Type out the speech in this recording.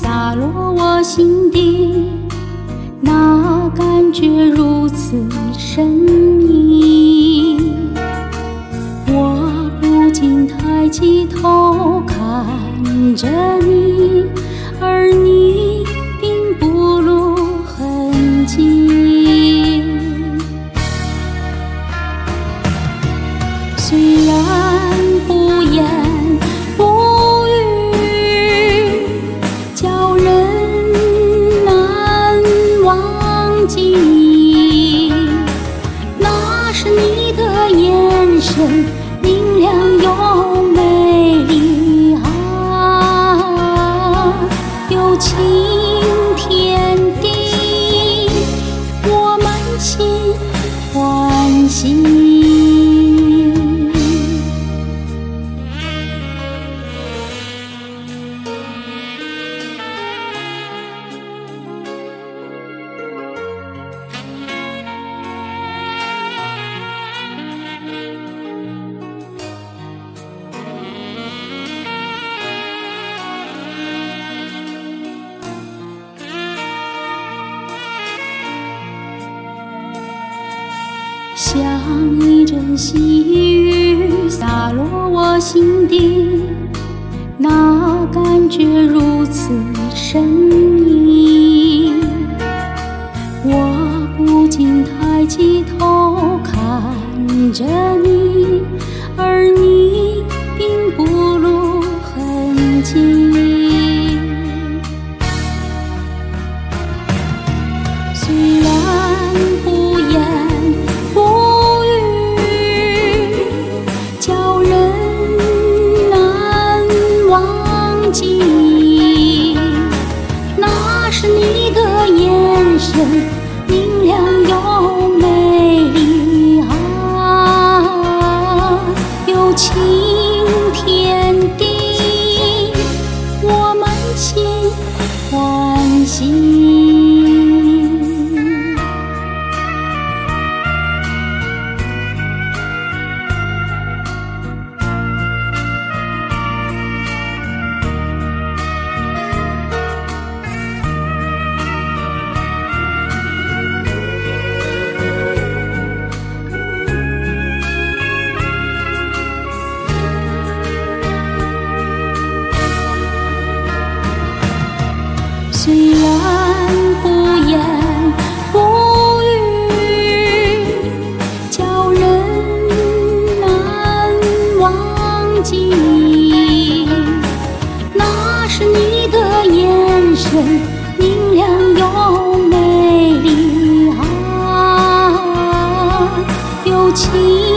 洒落我心底，那感觉如此神秘。我不禁抬起头看着你，而你并不露痕迹。虽然。神明亮又像一阵细雨洒落我心底，那感觉如此神秘。我不禁抬起头看着你，明亮又虽然不言不语，叫人难忘记。那是你的眼神，明亮又美丽啊，有情。